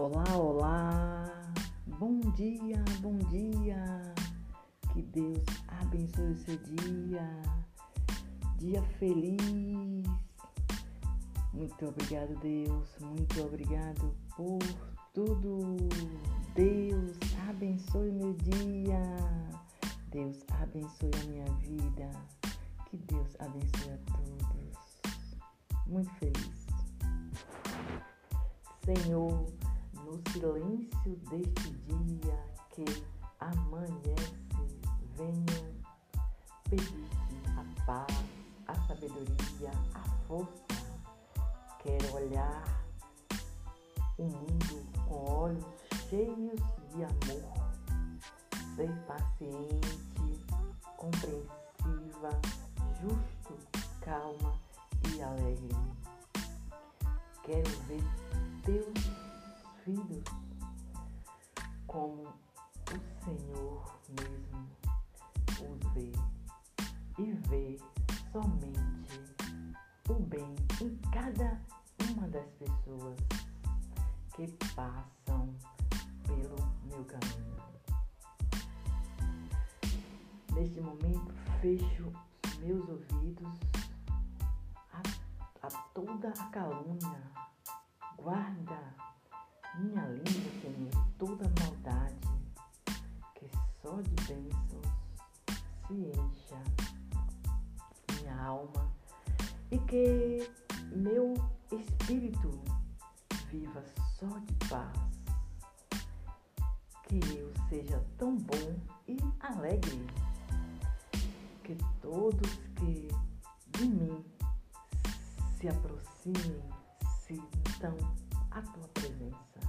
Olá, olá! Bom dia, bom dia! Que Deus abençoe o seu dia! Dia feliz! Muito obrigado, Deus! Muito obrigado por tudo! Deus abençoe meu dia! Deus abençoe a minha vida! Que Deus abençoe a todos! Muito feliz! Senhor, no silêncio deste dia que amanhece, venho pedir-te a paz, a sabedoria, a força. Quero olhar o mundo com olhos cheios de amor, ser paciente, compreensiva, justo, calma e alegre. Quero ver e vê somente o bem em cada uma das pessoas que passam pelo meu caminho. Neste momento, fecho meus ouvidos a, a toda a calúnia. Guarda minha língua, Senhor, toda maldade, que só de bênçãos se encha alma e que meu espírito viva só de paz. Que eu seja tão bom e alegre que todos que de mim se aproximem sintam a tua presença.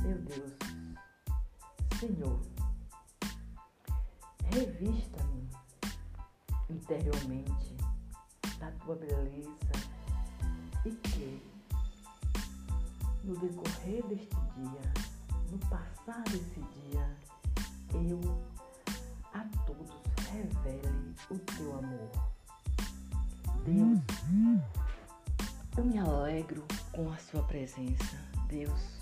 Meu Deus, Senhor, revista-me interiormente da tua beleza e que no decorrer deste dia, no passar desse dia, eu a todos revele o teu amor. Deus, eu me alegro com a sua presença. Deus,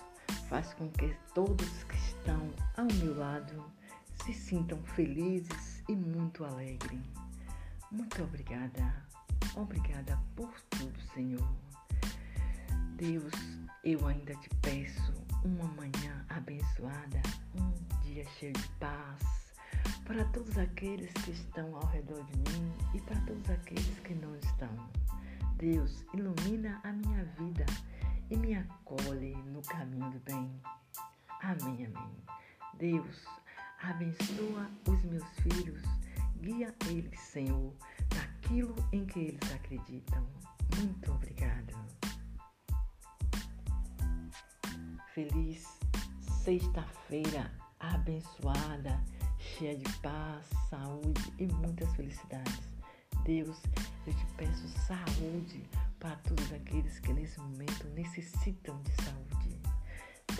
faz com que todos que estão ao meu lado se sintam felizes e muito alegres. Muito obrigada. Obrigada por tudo, Senhor. Deus, eu ainda te peço uma manhã abençoada, um dia cheio de paz para todos aqueles que estão ao redor de mim e para todos aqueles que não estão. Deus, ilumina a minha vida e me acolhe no caminho do bem. Amém, amém. Deus, abençoa os meus filhos, guia eles, Senhor, naquilo em que eles acreditam. Muito obrigada. Feliz sexta-feira abençoada, cheia de paz, saúde e muitas felicidades. Deus, eu te peço saúde para todos aqueles que nesse momento necessitam de saúde.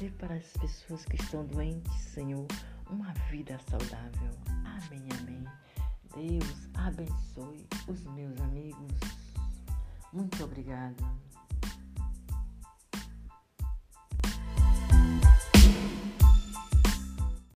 Dê para as pessoas que estão doentes, Senhor, uma vida saudável. Deus abençoe os meus amigos. Muito obrigada.